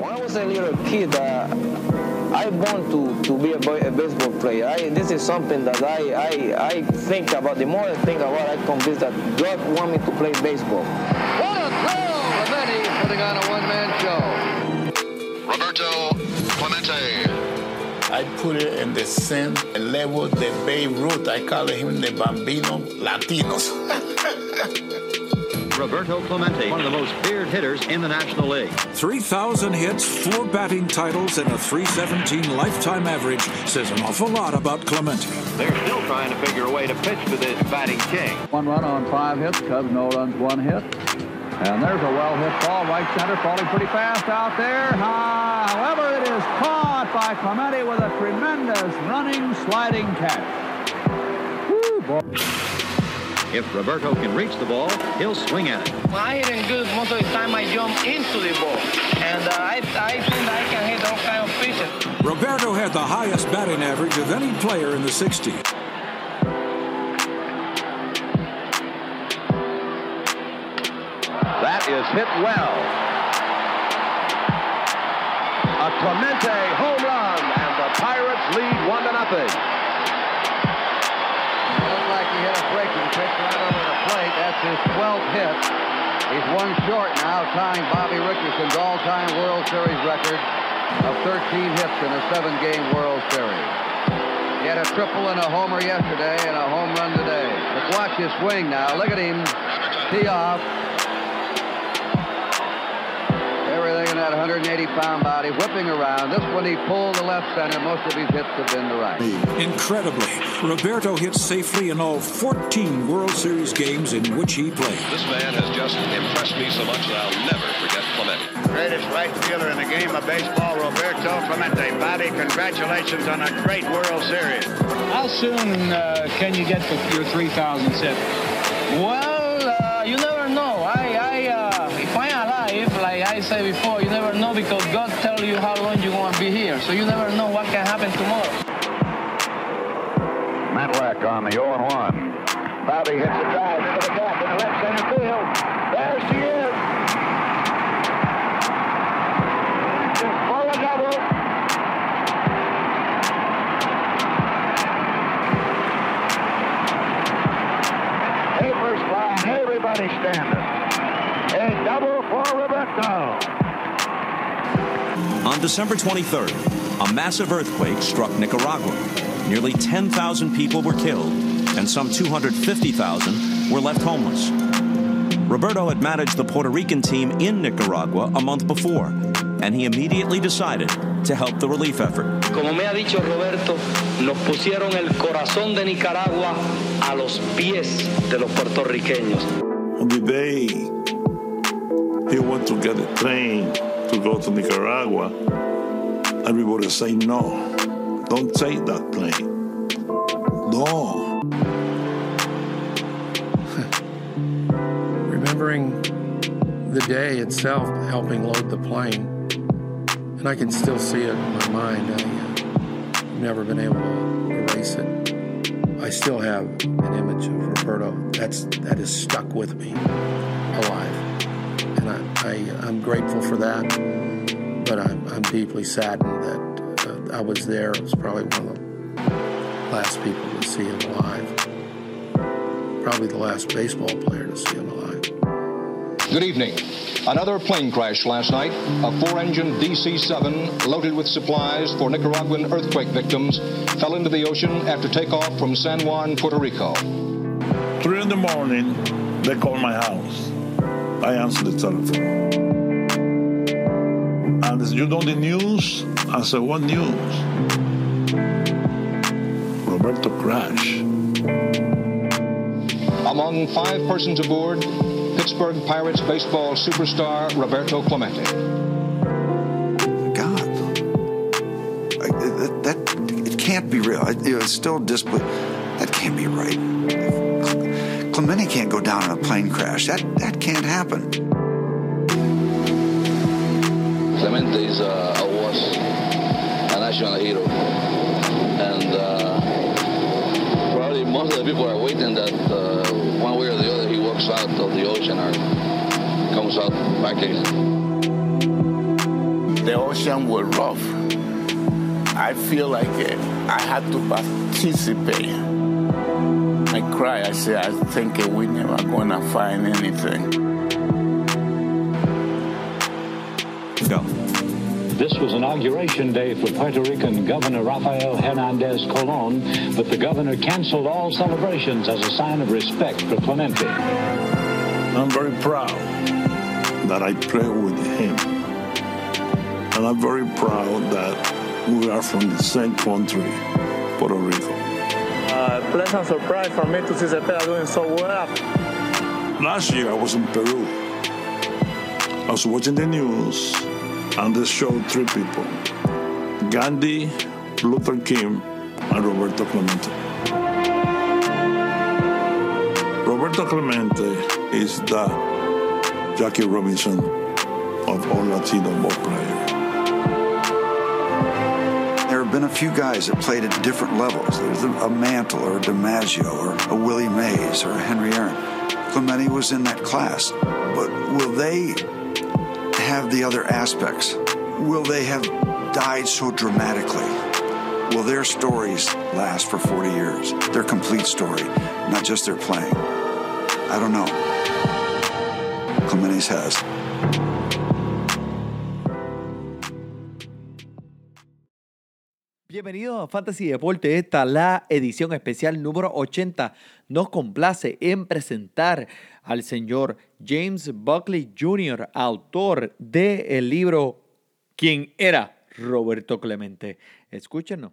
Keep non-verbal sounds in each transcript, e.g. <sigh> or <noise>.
When I was a little kid, uh, I want to, to be a, boy, a baseball player. I, this is something that I, I, I think about. The more I think about it, I'm convinced that God want me to play baseball. What a thrill! Clemente putting on a one-man show. Roberto Clemente. I put it in the same level de Babe Ruth. I call him the Bambino Latinos. <laughs> Roberto Clemente, one of the most feared hitters in the National League. 3,000 hits, four batting titles, and a 317 lifetime average says an awful lot about Clemente. They're still trying to figure a way to pitch to this batting king. One run on five hits. Cubs no runs, one hit. And there's a well hit ball, right center, falling pretty fast out there. However, it is caught by Clemente with a tremendous running, sliding catch. Woo, boy. If Roberto can reach the ball, he'll swing at it. When I hit it good, most of the time I jump into the ball. And uh, I, I think I can hit all kind of pitches. Roberto had the highest batting average of any player in the 60s. That is hit well. A Clemente home run, and the Pirates lead one to nothing. Pitch right over the plate. That's his 12th hit. He's one short now, tying Bobby Richardson's all-time World Series record of 13 hits in a seven-game World Series. He had a triple and a homer yesterday and a home run today. Let's watch his swing now. Look at him. Tee off. 180-pound body whipping around. This one he pulled the left center. Most of his hits have been the right. Incredibly, Roberto hit safely in all 14 World Series games in which he played. This man has just impressed me so much that I'll never forget Clemente. Greatest right fielder in the game of baseball, Roberto Clemente. Bobby, congratulations on a great World Series. How soon uh, can you get to your 3,000 hit? Well, uh, you never know. I, I, uh, if I'm alive, like I said before, you never know because God tell you how long you're going to be here. So you never know what can happen tomorrow. Matlack on the 0-1. Bobby hits a drive into the gap in the left center field. There she is. Just for a everybody standing. A double for Roberto. On December 23rd, a massive earthquake struck Nicaragua. Nearly 10,000 people were killed, and some 250,000 were left homeless. Roberto had managed the Puerto Rican team in Nicaragua a month before, and he immediately decided to help the relief effort. Como me ha dicho Roberto, nos pusieron el corazón de Nicaragua a los pies de los puertorriqueños. On the day he went to get a plane to go to Nicaragua, everybody say no. Don't take that plane. No. <laughs> remembering the day itself helping load the plane, and I can still see it in my mind. I've uh, never been able to erase it. I still have an image of Roberto that's that is stuck with me, alive, and I, I I'm grateful for that. But I'm, I'm deeply saddened that uh, I was there. I was probably one of the last people to see him alive. Probably the last baseball player to see him alive. Good evening. Another plane crash last night. A four-engine DC-7 loaded with supplies for Nicaraguan earthquake victims fell into the ocean after takeoff from San Juan, Puerto Rico. Three in the morning, they called my house. I answer the telephone. And you know the news? I said, what news? Roberto crashed. Among five persons aboard, Pittsburgh Pirates baseball superstar Roberto Clemente. God, I, that, that it can't be real. I, it's still disbelief. That can't be right. Clemente can't go down in a plane crash. That that can't happen. Clemente is uh, was a national hero, and uh, probably most of the people are waiting that uh, one way or the other he walks out of the ocean or comes out back again. the ocean was rough. I feel like uh, I had to participate. I cry. I say, I think we never gonna find anything. Go. This was inauguration day for Puerto Rican Governor Rafael Hernandez Colon, but the governor canceled all celebrations as a sign of respect for Clemente. I'm very proud that I play with him. And I'm very proud that we are from the same country, Puerto Rico. Uh, pleasant surprise for me to see Cepeda doing so well. Last year I was in Peru. I was watching the news and they showed three people Gandhi, Luther King, and Roberto Clemente. Roberto Clemente is the Jackie Robinson of all Latino ball players. Been a few guys that played at different levels. There's a Mantle or a DiMaggio or a Willie Mays or a Henry Aaron. Clemente was in that class. But will they have the other aspects? Will they have died so dramatically? Will their stories last for 40 years? Their complete story, not just their playing. I don't know. Clemente's has. Bienvenidos a Fantasy Deporte, esta la edición especial número 80. Nos complace en presentar al señor James Buckley Jr., autor del libro ¿Quién era Roberto Clemente? Escúchenos.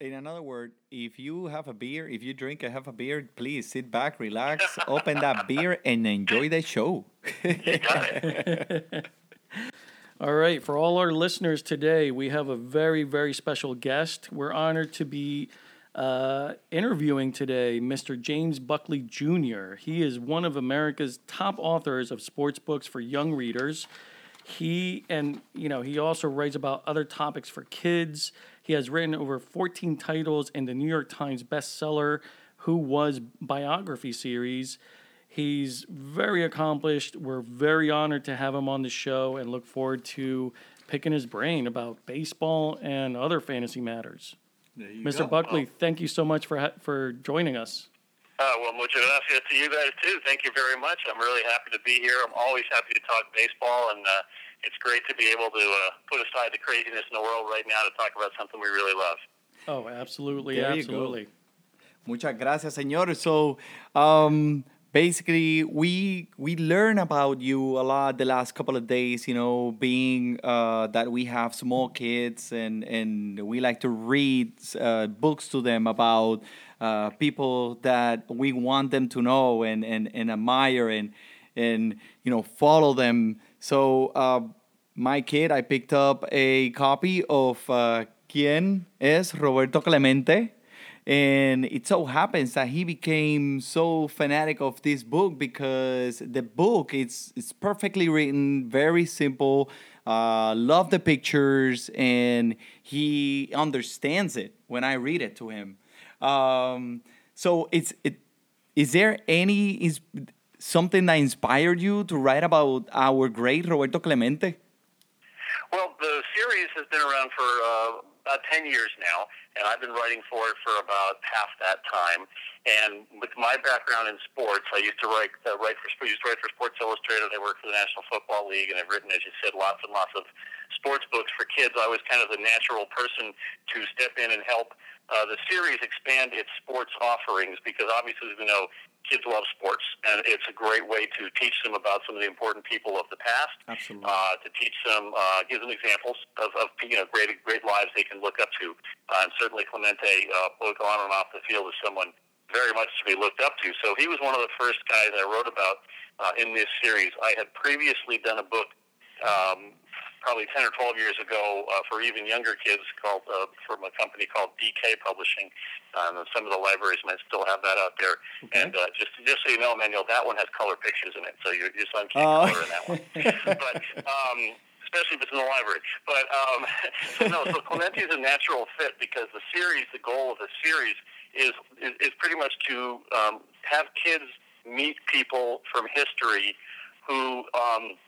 In another word, if you have a beer, if you drink and have a beer, please sit back, relax, open that beer, and enjoy the show. <laughs> <laughs> All right, for all our listeners today, we have a very, very special guest. We're honored to be uh, interviewing today Mr. James Buckley Jr. He is one of America's top authors of sports books for young readers. He and you know he also writes about other topics for kids. He has written over 14 titles in the New York Times bestseller "Who Was" biography series. He's very accomplished. We're very honored to have him on the show and look forward to picking his brain about baseball and other fantasy matters. Mr. go. Buckley, thank you so much for ha- for joining us. Uh, well, muchas gracias to you guys too. Thank you very much. I'm really happy to be here. I'm always happy to talk baseball, and uh, it's great to be able to uh, put aside the craziness in the world right now to talk about something we really love. Oh, absolutely, There absolutely. Muchas gracias, señor. So, um, basically, we we learn about you a lot the last couple of days. You know, being uh, that we have small kids and and we like to read uh, books to them about uh, people that we want them to know and and, and admire and and you know follow them. So. Uh, my kid, I picked up a copy of uh, ¿Quién es Roberto Clemente? And it so happens that he became so fanatic of this book because the book it's it's perfectly written, very simple. Uh, love the pictures, and he understands it when I read it to him. Um, so it's it. Is there any is something that inspired you to write about our great Roberto Clemente? Well, the series has been around for uh, about 10 years now, and I've been writing for it for about half that time. And with my background in sports, I used to write uh, write for used to write for Sports Illustrated. I worked for the National Football League, and I've written, as you said, lots and lots of sports books for kids. I was kind of the natural person to step in and help uh, the series expand its sports offerings because obviously, we know, kids love sports, and it's a great way to teach them about some of the important people of the past. Absolutely. Uh, to teach them, uh, give them examples of, of you know great great lives they can look up to, uh, and certainly Clemente, uh, both on and off the field, is someone very much to be looked up to. So he was one of the first guys I wrote about uh, in this series. I had previously done a book. Um, probably 10 or 12 years ago uh, for even younger kids called uh, from a company called DK Publishing. Um, and some of the libraries might still have that out there. And uh, just just so you know, Manuel, that one has color pictures in it, so your your son can't Oh. color in that one. <laughs> but um, especially if it's in the library. But um, <laughs> so no, so Clemente is a natural fit because the series, the goal of the series is is, is pretty much to um, have kids meet people from history who. Um,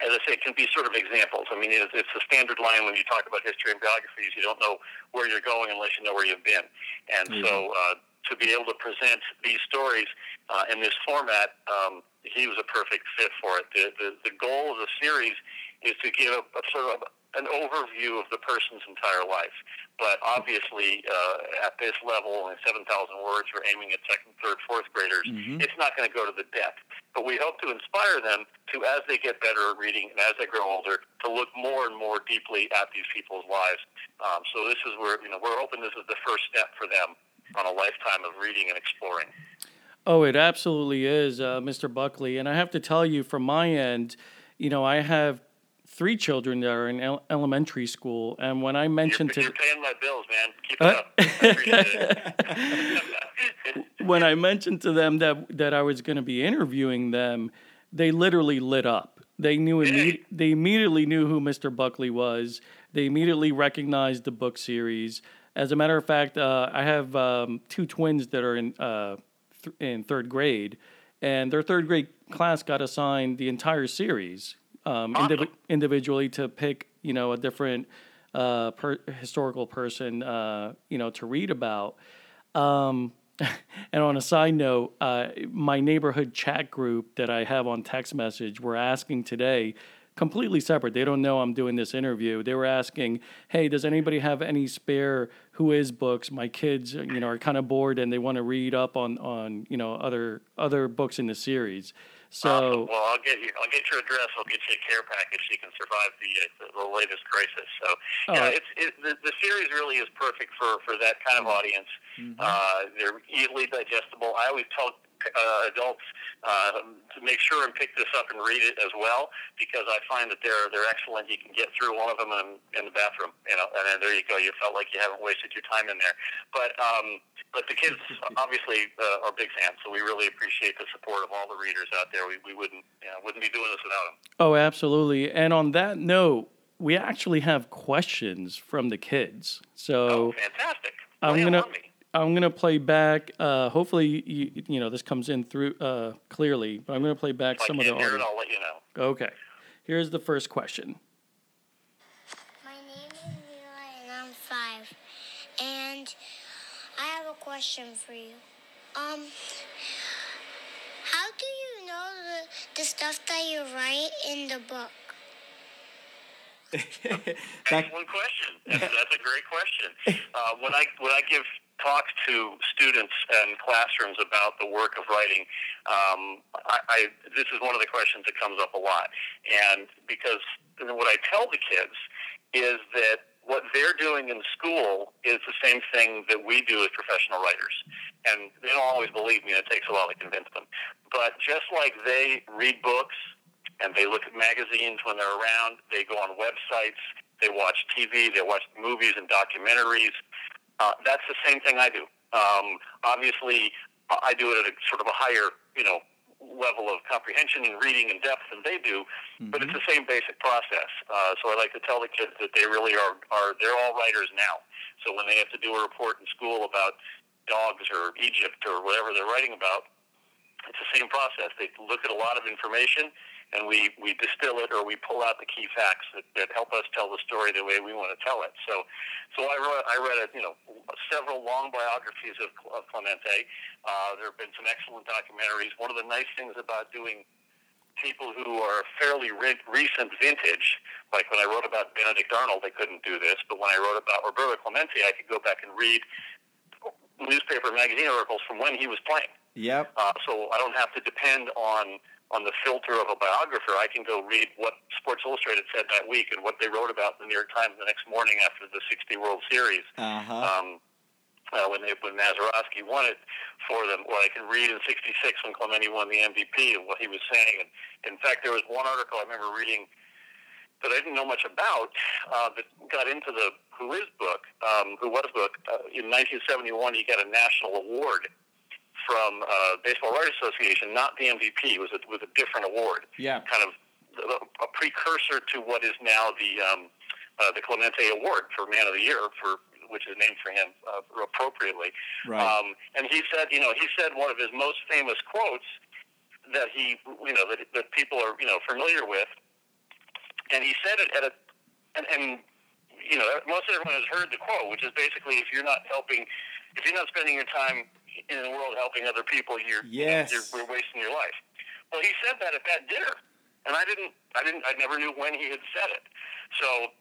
as I say, it can be sort of examples. I mean, it's, it's a standard line when you talk about history and biographies. You don't know where you're going unless you know where you've been. And Mhm. so uh, to be able to present these stories uh, in this format, um, he was a perfect fit for it. The, the, the goal of the series is to give a, a sort of an overview of the person's entire life. But obviously, uh, at this level, in 7,000 words, we're aiming at second, third, fourth graders. Mhm. It's not going to go to the depth. But we hope to inspire them to, as they get better at reading and as they grow older, to look more and more deeply at these people's lives. Um, so this is where, you know, we're hoping this is the first step for them on a lifetime of reading and exploring. Oh, it absolutely is, uh, Mr. Buckley. And I have to tell you, from my end, you know, I have three children that are in el- elementary school, and when I mentioned You're to paying my bills, man. Keep it Uh, up. I appreciate it. <laughs> when I mentioned to them that that I was going to be interviewing them, they literally lit up. They knew imme- they immediately knew who Mr. Buckley was. They immediately recognized the book series. As a matter of fact, uh, I have um, two twins that are in uh, th- in third grade, and their third grade class got assigned the entire series um, indivi- individually to pick you know a different uh, per- historical person uh, you know to read about. Um, <laughs> and on a side note, uh, my neighborhood chat group that I have on text message were asking today, completely separate. They don't know I'm doing this interview. They were asking, "Hey, does anybody have any spare Who Is books? My kids, you know, are kind of bored and they want to read up on on you know other other books in the series." So. Well, I'll get you. I'll get your address. I'll get you a care package so you can survive the uh, the latest crisis. So, Oh, yeah, it's it, the, the series really is perfect for for that kind of audience. Uh, they're easily digestible. I always tell uh, adults uh, to make sure and pick this up and read it as well because I find that they're they're excellent. You can get through one of them in, in the bathroom, you know, and then there you go. You felt like you haven't wasted your time in there. But um, but the kids <laughs> obviously uh, are big fans, so we really appreciate the support of all the readers out there. We, we wouldn't you know, wouldn't be doing this without them. Oh, absolutely. And on that note, we actually have questions from the kids. So Fantastic. I'm gonna. I'm gonna play back. Uh, hopefully, you, you know this comes in through uh, clearly. But I'm gonna play back If I some of the can't hear it, audio. I'll let you know. Okay. Here's the first question. My name is Mila and I'm five. And I have a question for you. Um, how do you know the, the stuff that you write in the book? Excellent question. That's, that's a great question. Uh, when I when I give talks to students and classrooms about the work of writing, um, I, I this is one of the questions that comes up a lot, and because what I tell the kids is that what they're doing in school is the same thing that we do as professional writers. And they don't always believe me, and it takes a while to convince them. But just like they read books and they look at magazines when they're around, they go on websites, they watch TV, they watch movies and documentaries. Uh, that's the same thing I do. Um, obviously, I do it at a sort of a higher, you know, level of comprehension and reading and depth than they do, but it's the same basic process. Uh, so I like to tell the kids that they really are, are they're all writers now. So when they have to do a report in school about dogs or Egypt or whatever they're writing about, it's the same process. They look at a lot of information and we, we distill it or we pull out the key facts that, that help us tell the story the way we want to tell it. So, so I read, I read, a, you know, several long biographies of, of Clemente. Uh, there have been some excellent documentaries. One of the nice things about doing people who are fairly re- recent vintage, like when I wrote about Benedict Arnold, I couldn't do this, but when I wrote about Roberto Clemente, I could go back and read newspaper magazine articles from when he was playing. Yep. Uh, so I don't have to depend on on the filter of a biographer. I can go read what Sports Illustrated said that week and what they wrote about in the New York Times the next morning after the 60 World Series. Uh-huh. Um, uh, when they when Mazeroski won it for them, what I can read in '66 when Clemente won the MVP and what he was saying. And in fact, there was one article I remember reading that I didn't know much about uh, that got into the Who Is book, um, Who Was book. Uh, in 1971, he got a national award from uh, Baseball Writers Association, not the MVP. Was a, with a different award, Yeah. kind of a, a precursor to what is now the um, uh, the Clemente Award for Man of the Year for which is named for him uh, appropriately. Right. Um, and he said, you know, he said one of his most famous quotes that he, you know, that, that people are, you know, familiar with and he said it at a, and, and you know, most everyone has heard the quote, which is basically, if you're not helping, if you're not spending your time in the world helping other people, you're Yes. you're, you're wasting your life. Well, he said that at that dinner, and I didn't, I didn't, I never knew when he had said it. So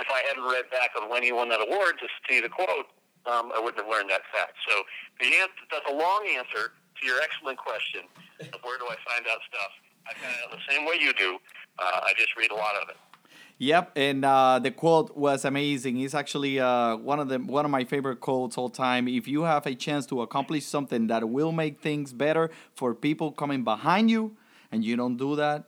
if I hadn't read back on when he won that award to see the quote, um, I wouldn't have learned that fact. So the answer, that's a long answer to your excellent question of where do I find out stuff. I find out the same way you do. Uh, I just read a lot of it. Yep, and uh, the quote was amazing. It's actually uh, one of the one of my favorite quotes all time. If you have a chance to accomplish something that will make things better for people coming behind you, and you don't do that,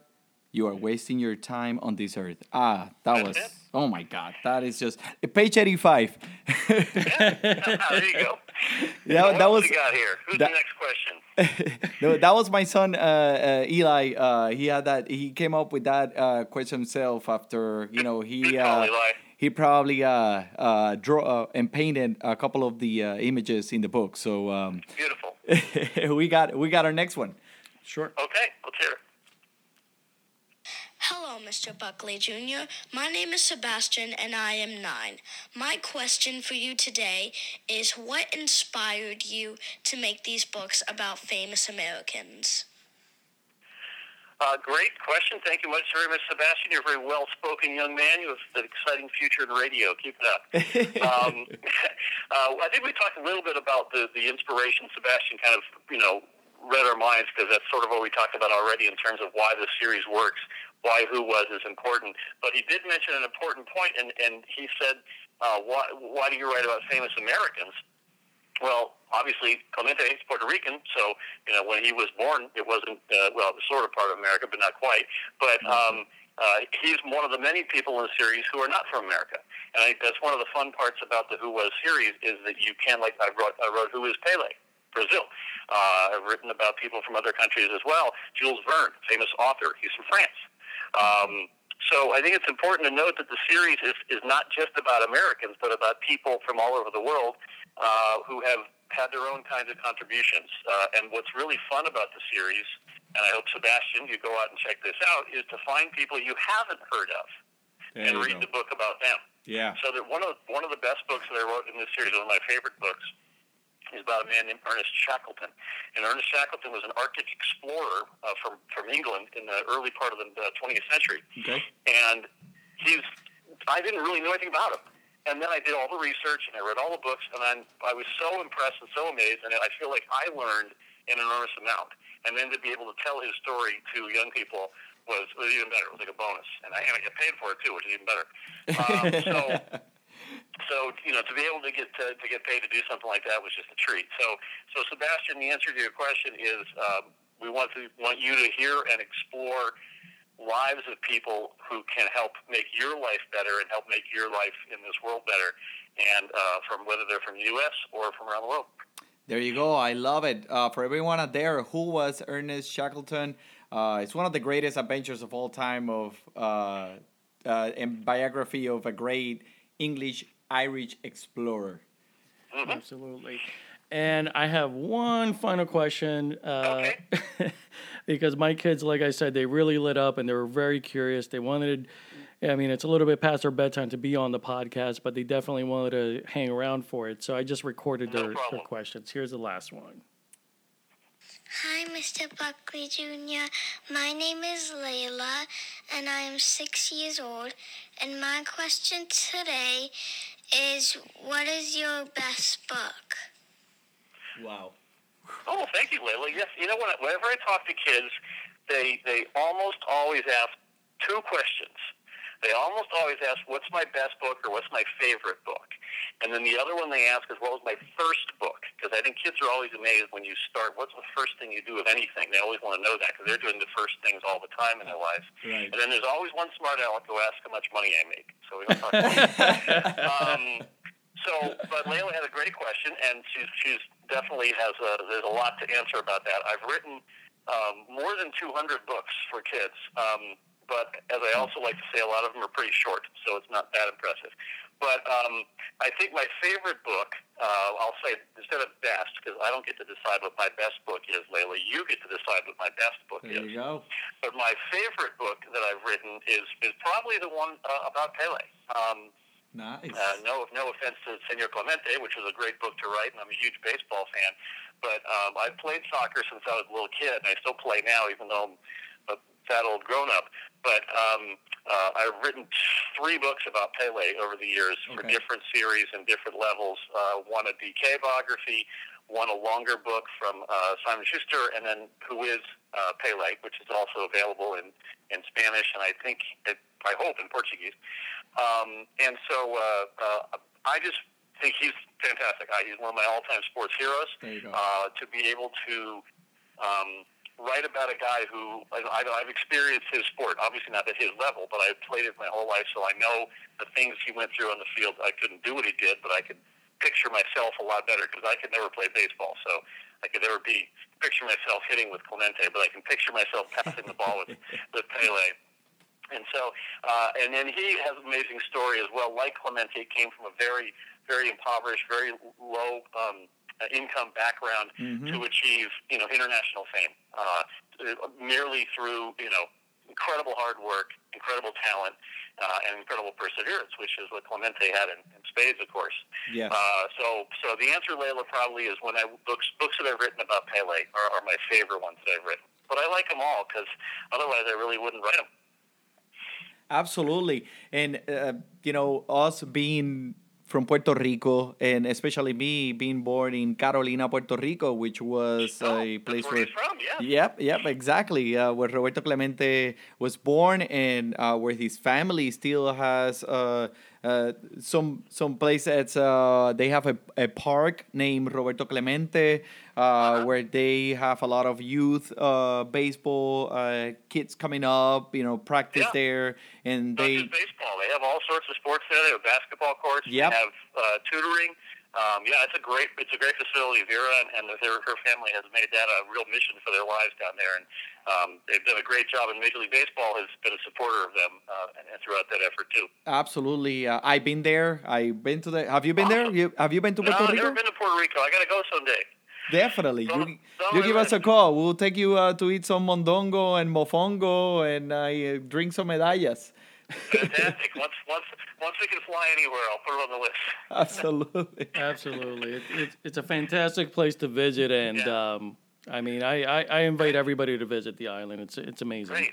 you are wasting your time on this earth. Ah, that was oh my god, that is just page eighty five. <laughs> there you go. Yeah, <laughs> that else was we got here. Who's that- the next question? <laughs> no, that was my son uh, uh, Eli. Uh, he had that. He came up with that uh, question himself after you know he uh, he probably uh, uh, draw uh, and painted a couple of the uh, images in the book. So um, beautiful. we got we got our next one. Sure. Okay, let's hear it. Hello, Mr. Buckley Jr. My name is Sebastian and I am nine. My question for you today is what inspired you to make these books about famous Americans? Uh, great question. Thank you much, very much, Sebastian. You're a very well-spoken young man. You have an exciting future in radio. Keep it up. <laughs> um, <laughs> uh, I think we talked a little bit about the, the inspiration. Sebastian kind of, you know, read our minds because that's sort of what we talked about already in terms of why this series works, why Who Was is important. But he did mention an important point, and, and he said, uh, why, why do you write about famous Americans? Well, obviously, Clemente is Puerto Rican, so you know when he was born, it wasn't uh, well, it was sort of part of America, but not quite. But um, uh, he's one of the many people in the series who are not from America, and I think that's one of the fun parts about the Who Was series is that you can, like I wrote, I wrote Who Is Pele, Brazil. Uh, I've written about people from other countries as well. Jules Verne, famous author, he's from France. Um, so I think it's important to note that the series is, is not just about Americans, but about people from all over the world uh, who have had their own kinds of contributions. Uh, and what's really fun about the series, and I hope Sebastian, you go out and check this out, is to find people you haven't heard of There and read go. the book about them. Yeah. So that one of one of the best books that I wrote in this series, one of my favorite books, is about a man named Ernest Shackleton. And Ernest Shackleton was an Arctic explorer uh, from from England in the early part of the uh, 20th century. Okay. And he's I didn't really know anything about him. And then I did all the research and I read all the books, and I'm, I was so impressed and so amazed, and I feel like I learned an enormous amount. And then to be able to tell his story to young people was, was even better. It was like a bonus, and I, and I get paid for it too, which is even better. <laughs> Um, so so you know to be able to get to, to get paid to do something like that was just a treat. So so Sebastian, the answer to your question is um, we want to want you to hear and explore lives of people who can help make your life better and help make your life in this world better, and uh, from whether they're from the U.S. or from around the world. There you go. I love it. Uh, for everyone out there, who was Ernest Shackleton? Uh, it's one of the greatest adventures of all time of uh, uh, and biography of a great English Irish explorer. Absolutely. And I have one final question. Uh, <laughs> because my kids, like I said, they really lit up and they were very curious. They wanted, I mean, it's a little bit past their bedtime to be on the podcast, but they definitely wanted to hang around for it. So I just recorded their, their questions. Here's the last one. Hi, Mr. Buckley Jr. My name is Layla, and I am six years old. And my question today is what is your best book? Wow. Oh, thank you, Layla. Yes, you know what? Whenever I talk to kids, they they almost always ask two questions. They almost always ask, "What's my best book?" or "What's my favorite book?" And then the other one they ask is, "What was my first book?" Because I think kids are always amazed when you start. What's the first thing you do with anything? They always want to know that because they're doing the first things all the time in their lives. Right. And then there's always one smart aleck who asks how much money I make. So we don't talk about <laughs> that. um, so, but Layla had a great question, and she's she's definitely has a there's a lot to answer about that. I've written um, more than 200 books for kids. Um, but as I also like to say, a lot of them are pretty short, so it's not that impressive. But um, I think my favorite book, uh, I'll say instead of best, because I don't get to decide what my best book is, Layla. You get to decide what my best book There is. you go. But my favorite book that I've written is is probably the one uh, about Pele. Um, Nice. uh, no, no offense to Senor Clemente, which was a great book to write, and I'm a huge baseball fan. But um, I've played soccer since I was a little kid, and I still play now, even though I'm a fat old grown up. But um, uh, I've written three books about Pele over the years for different series and different levels. Uh, one a DK biography, one a longer book from uh, Simon Schuster, and then Who is uh, Pele, which is also available in, in Spanish and I think, it, I hope, in Portuguese. Um, and so uh, uh, I just think he's fantastic. I, he's one of my all-time sports heroes. There you go. Uh, to be able to um, write about a guy who I, I've experienced his sport, obviously not at his level, but I've played it my whole life, so I know the things he went through on the field. I couldn't do what he did, but I could picture myself a lot better because I could never play baseball, so I could never be picture myself hitting with Clemente, but I can picture myself passing the ball with <laughs> with Pele. And so, uh, and then he has an amazing story as well. Like Clemente, came from a very, very impoverished, very low um, uh, income background Mhm. to achieve, you know, international fame, uh, merely through, you know, incredible hard work, incredible talent, uh, and incredible perseverance, which is what Clemente had in, in spades, of course. Yes. Uh, so, so the answer, Layla, probably is when I books books that I've written about Pele are, are my favorite ones that I've written. But I like them all because otherwise I really wouldn't write them. Absolutely. And, uh, you know, us being from Puerto Rico, and especially me being born in Carolina, Puerto Rico, which was a place where where. from, yeah. Yep, yep, exactly. Uh, where Roberto Clemente was born, and uh, where his family still has uh, uh, some some places. Uh, they have a, a park named Roberto Clemente, uh, where they have a lot of youth uh, baseball uh, kids coming up. You know, practice Yeah. there, and Not they baseball. They have all sorts of sports there. They have basketball courts. Yep. They have uh, tutoring. Um, yeah, it's a great it's a great facility. Vera and, and their, her family has made that a real mission for their lives down there, and um, they've done a great job. And Major League Baseball has been a supporter of them uh, and, and throughout that effort too. Absolutely. Uh, I've been there. I've been to the. Have you been there? You have you been to no, Puerto I've never been to Puerto Rico. I got to go someday. Definitely. You, Don't- don't you give us a call. We'll take you uh, to eat some mondongo and mofongo and uh, drink some medallas. Fantastic. <laughs> once once once we can fly anywhere, I'll put it on the list. Absolutely. <laughs> Absolutely. It, it's, it's a fantastic place to visit. And um, I mean, I, I, I invite everybody to visit the island. It's, it's amazing. Great.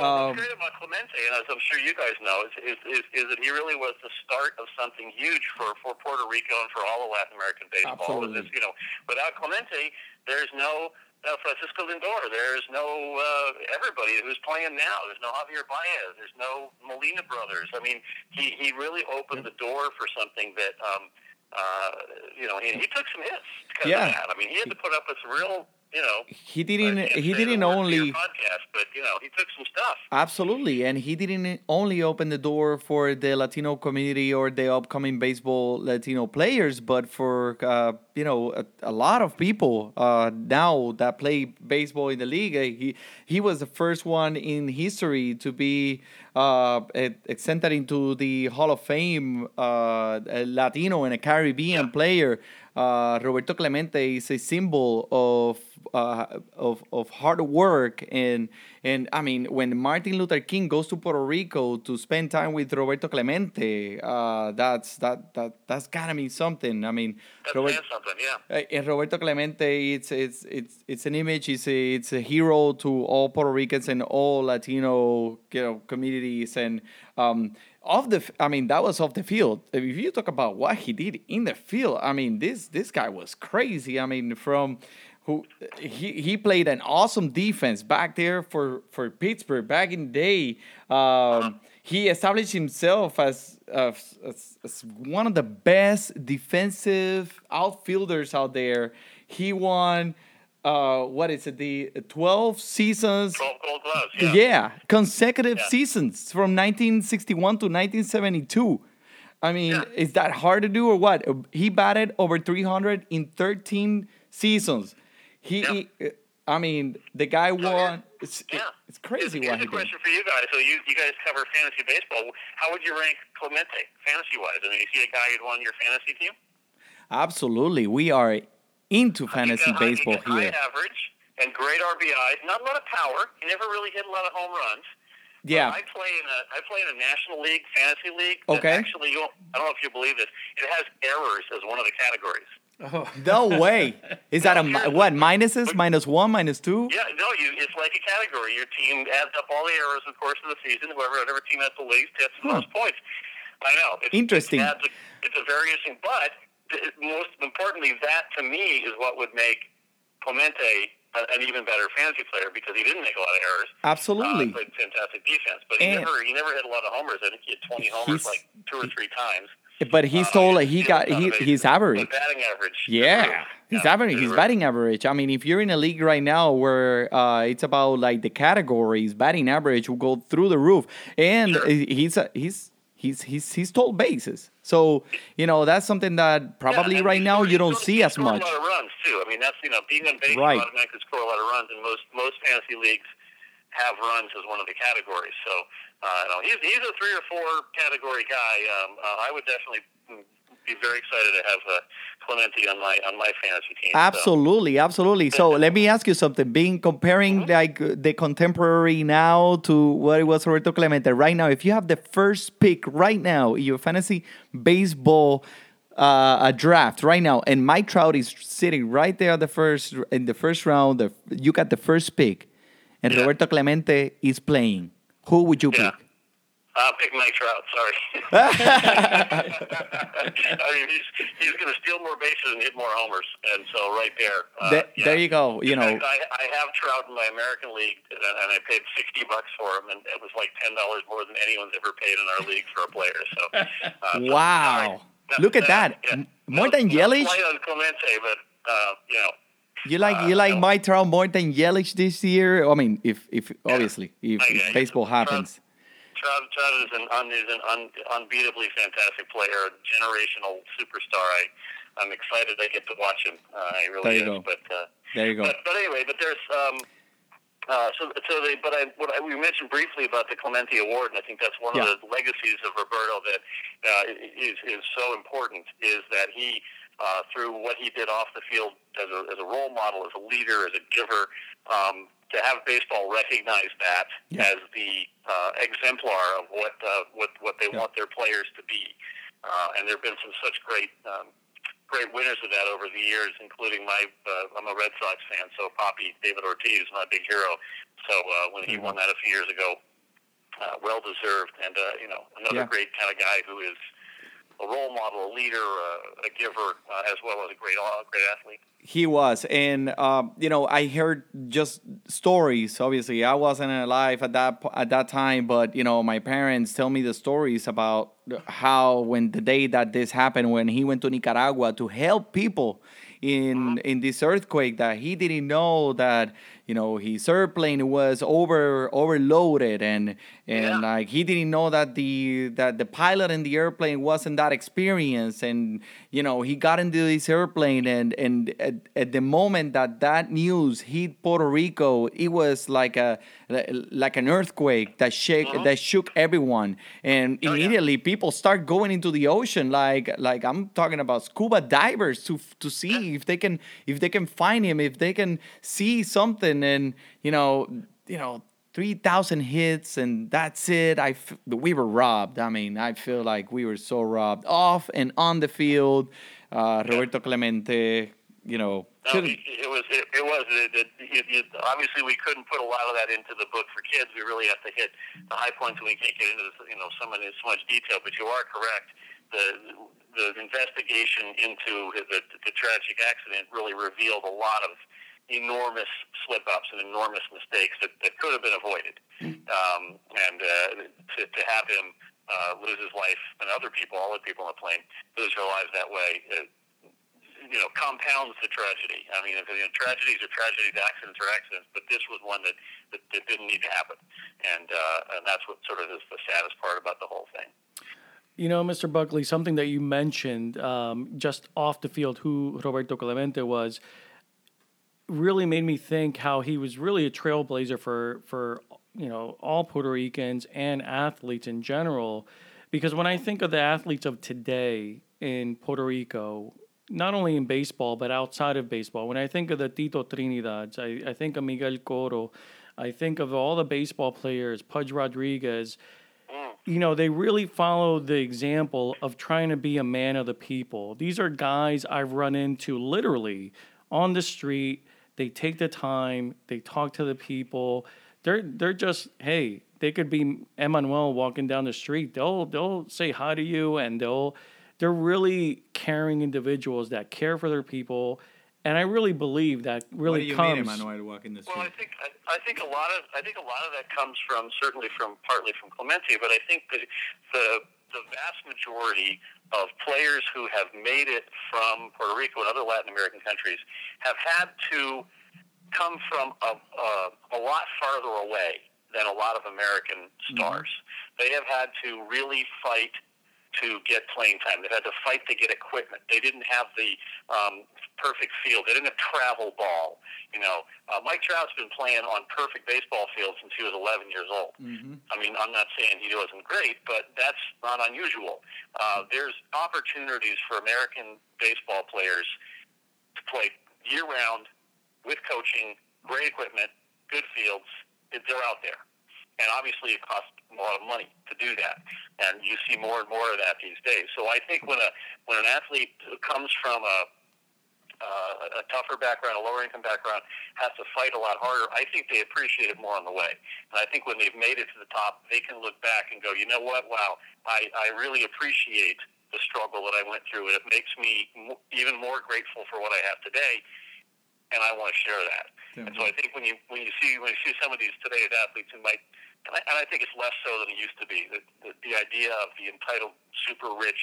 Um, Well, what's great about Clemente, and as I'm sure you guys know, is, is, is, is that he really was the start of something huge for, for Puerto Rico and for all of Latin American baseball. Absolutely. It's, you know, without Clemente, there's no uh, Francisco Lindor. There's no uh, everybody who's playing now. There's no Javier Baez. There's no Molina brothers. I mean, he, he really opened the door for something that, um, uh, you know, he, he took some hits because Yeah. of that. I mean, he had to put up with some real, you know, He didn't. He didn't word for your only. podcast, but you know, he took some stuff. Absolutely, and he didn't only open the door for the Latino community or the upcoming baseball Latino players, but for uh, you know a, a lot of people uh, now that play baseball in the league. Uh, He he was the first one in history to be uh, accepted into the Hall of Fame, uh, a Latino and a Caribbean player. Uh, Roberto Clemente is a symbol of uh, of of hard work and and I mean when Martin Luther King goes to Puerto Rico to spend time with Roberto Clemente, uh, that's that that that's gotta mean something. I mean, Robert- something, yeah. uh, and Roberto Clemente, it's it's it's it's an image. It's a it's a hero to all Puerto Ricans and all Latino you know communities and um off the i mean that was off the field. If you talk about what he did in the field, I mean this this guy was crazy. I mean from who he he played an awesome defense back there for for Pittsburgh back in the day. Um, he established himself as, as, as, as one of the best defensive outfielders out there. He won, uh, what is it, the 12 seasons? 12 gold gloves, Yeah, consecutive seasons from 1961 to 1972. I mean, is that hard to do or what? He batted over 300 in 13 seasons. He, he- I mean, the guy won. It's, Yeah. it's crazy Here's what a he did. question for you guys. So you, you guys cover fantasy baseball. How would you rank Clemente fantasy wise? I mean, is he a guy who'd won your fantasy team? Absolutely, we are into fantasy uh, He got baseball he got high here. average and great RBIs. Not a lot of power. He never really hit a lot of home runs. Yeah. I play in a I play in a national league fantasy league. Okay. Actually, you I don't know if you believe this. It has errors as one of the categories. Oh. No way. <laughs> Is that a mi- what minuses? Minus one, minus two? Yeah, no, you. It's like a category. Your team adds up all the errors in the course of the season. Whoever, whatever team has the least hits the most points. I know. It's, Interesting. It adds a, it's a very interesting, but th- most importantly, that to me is what would make Clemente an even better fantasy player because he didn't make a lot of errors. Absolutely. Uh, played fantastic defense, but he And- never he never hit a lot of homers. I think he had 20 homers like two or three times. But he's told he got he his average. Batting average. Yeah, his average, He's batting average. I mean, if you're in a league right now where uh, it's about like the categories, batting average will go through the roof, and he's a, he's he's he's he's told bases. So you know that's something that probably right now you don't see as much. a lot of runs too. I mean, that's you know being on base Right. automatically score a lot of runs, and most most fantasy leagues have runs as one of the categories. So uh, no, he's he's a three or four category guy. Um, uh, I would definitely mm, be very excited to have uh, Clemente on my on my fantasy team. So. Absolutely, absolutely. So <laughs> let me ask you something. Being comparing Mm-hmm. like the contemporary now to what it was Roberto Clemente right now, if you have the first pick right now in your fantasy baseball uh, a draft right now, and Mike Trout is sitting right there the first in the first round, the, you got the first pick, and Roberto Clemente is playing. Who would you pick? I'll pick Mike Trout. Sorry. <laughs> <laughs> I mean, he's he's going to steal more bases and hit more homers, and so right there. Uh, Th- There you go. You In know, fact, I, I have Trout in my American league, and, and I paid sixty bucks for him, and it was like ten dollars more than anyone's ever paid in our league for a player. So, uh, so, <laughs> wow. Look at that. M- More than Yelich. Play on Clemente, but uh, you know, You like you like Mike Trout more than Yelich this year? I mean, if if obviously if, if baseball happens. Trout, Trout is an, un, is an un, unbeatably fantastic player, a generational superstar. I, I'm excited I get to watch him. Uh, I really There you is. go. But uh, There you go. But, but anyway, but there's um, uh, so so they, but I what I, we mentioned briefly about the Clemente Award, and I think that's one Yeah. of the legacies of Roberto that uh, is is so important. Is that he uh, through what he did off the field as a as a role model, as a leader, as a giver. Um, to have baseball recognize that as the uh, exemplar of what uh, what what they want their players to be, uh, and there have been some such great um, great winners of that over the years, including my uh, I'm a Red Sox fan, so Papi David Ortiz, my big hero. So uh, when he won that a few years ago, uh, well deserved, and uh, you know another Yeah. great kind of guy who is a role model, a leader, uh, a giver, uh, as well as a great great athlete. He was, and um, you know, I heard just stories. Obviously, I wasn't alive at that at that time, but you know, my parents tell me the stories about how when the day that this happened, when he went to Nicaragua to help people in in this earthquake, that he didn't know that you know his airplane was over overloaded, and and like he didn't know that the that the pilot in the airplane wasn't that experienced, and you know he got into this airplane, and and at, at the moment that that news hit Puerto Rico, it was like a like an earthquake that shake mm-hmm. that shook everyone, and oh, immediately people start going into the ocean, like like I'm talking about scuba divers to to see if they can if they can find him, if they can see something, and you know you know. 3,000 hits and that's it. I f- we were robbed. I mean, I feel like we were so robbed off and on the field. Uh, Roberto Clemente, you know, No, it, it was. It, it was. It, it, obviously, we couldn't put a lot of that into the book for kids. We really have to hit the high points, and we can't get into this, you know some of this so much detail. But you are correct. The the investigation into the, the tragic accident really revealed a lot of enormous slip ups and enormous mistakes that, that could have been avoided. Um, and uh, to, to have him uh, lose his life and other people, all the people on the plane, lose their lives that way. Uh, you know, compounds the tragedy. I mean, if, you know, tragedies are tragedies, accidents are accidents, but this was one that, that, that didn't need to happen, and uh, and that's what sort of is the saddest part about the whole thing. You know, Mr. Buckley, something that you mentioned um, just off the field, who Roberto Clemente was. Really made me think how he was really a trailblazer for for you know all Puerto Ricans and athletes in general. Because when I think of the athletes of today in Puerto Rico, not only in baseball but outside of baseball, when I think of the Tito Trinidads, I, I think of Miguel Cotto, I think of all the baseball players, Pudge Rodriguez. You know, they really follow the example of trying to be a man of the people. These are guys I've run into literally on the street. They take the time, they talk to the people. They're they're just hey, they could be Emmanuel walking down the street. They'll they'll say hi to you and they'll they're really caring individuals that care for their people. And I really believe that really what do you comes mean, Emmanuel, walking the street? Well, I think I, I think a lot of I think a lot of that comes from certainly from partly from Clemente, but I think that the the vast majority of players who have made it from Puerto Rico and other Latin American countries have had to come from a, a, a lot farther away than a lot of American mm-hmm. stars. They have had to really fight to get playing time. They've had to fight to get equipment. They didn't have the um, perfect field. They didn't have travel ball. You know, uh, Mike Trout's been playing on perfect baseball fields since he was 11 years old. Mm-hmm. I mean, I'm not saying he wasn't great, but that's not unusual. Uh, there's opportunities for American baseball players to play year round with coaching, great equipment, good fields. They're out there. And obviously, it costs a lot of money to do that, and you see more and more of that these days. So I think when a when an athlete comes from a uh, a tougher background, a lower income background, has to fight a lot harder. I think they appreciate it more on the way. And I think when they've made it to the top, they can look back and go, you know what? Wow, I, I really appreciate the struggle that I went through, and it makes me even more grateful for what I have today. And I want to share that. And so I think when you when you see when you see some of these today's athletes who might, and I, and I think it's less so than it used to be. The, the, the idea of the entitled super rich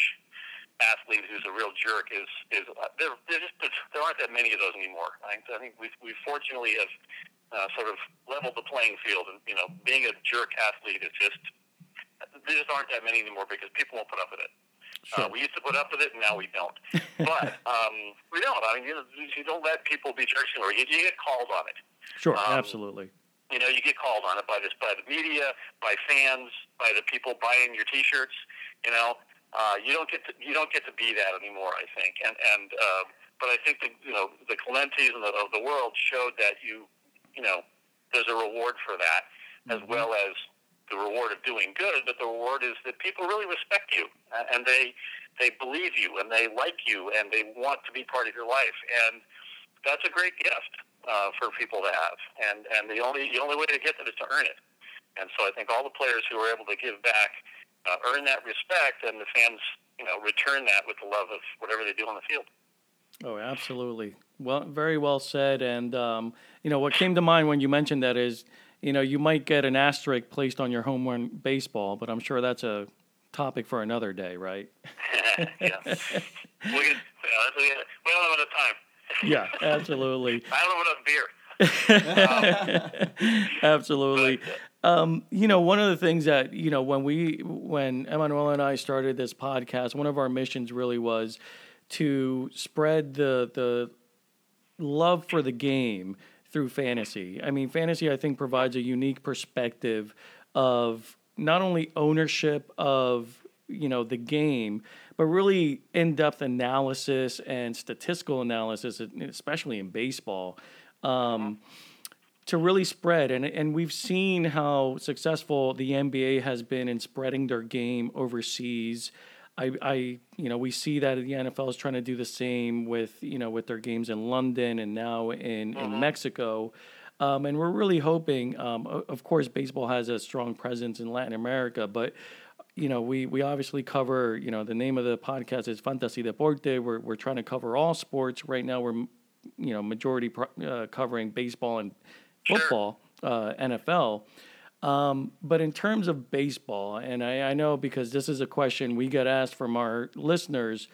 athlete who's a real jerk is is uh, there. There just there aren't that many of those anymore. I think I think we we fortunately have uh, sort of leveled the playing field, and you know, being a jerk athlete is just there just aren't that many anymore because people won't put up with it. Uh, we used to put up with it, and now we don't. <laughs> but um, we don't. I mean, you, know, you don't let people be jerks anymore. You, you get called on it. Sure, Um, absolutely. You know, you get called on it by this, by the media, by fans, by the people buying your T-shirts. You know, uh, you don't get to you don't get to be that anymore. I think, and and uh, but I think the you know the Clementes and the, of the world showed that you you know there's a reward for that as well as the reward of doing good. But the reward is that people really respect you uh, and they they believe you and they like you and they want to be part of your life and that's a great gift uh, for people to have. And and the only the only way to get that is to earn it. And so I think all the players who are able to give back uh, earn that respect, and the fans you know return that with the love of whatever they do on the field. Oh, absolutely. Well, very well said. And um, you know what came to mind when you mentioned that is, you know, you might get an asterisk placed on your home run baseball, but I'm sure that's a topic for another day, right? <laughs> yeah. we, can, uh, we we don't have enough time. yeah, absolutely. <laughs> I don't have enough beer. <laughs> Absolutely. Um, you know, one of the things that, you know, when we, when Emmanuel and I started this podcast, one of our missions really was to spread the, the love for the game through fantasy. I mean, fantasy, I think, provides a unique perspective of not only ownership of, you know, the game, but really in depth analysis and statistical analysis, especially in baseball. Um, to really spread and and we've seen how successful the NBA has been in spreading their game overseas. I, I you know we see that the NFL is trying to do the same with you know with their games in London and now in in Mexico. Um, and we're really hoping, um, of course, baseball has a strong presence in Latin America, but you know, we we obviously cover. You know, the name of the podcast is Fantasy Deporte. We're we're trying to cover all sports right now. We're you know majority pro- uh, covering baseball and football, uh, NFL. Um, but in terms of baseball, and I, I know because this is a question we get asked from our listeners.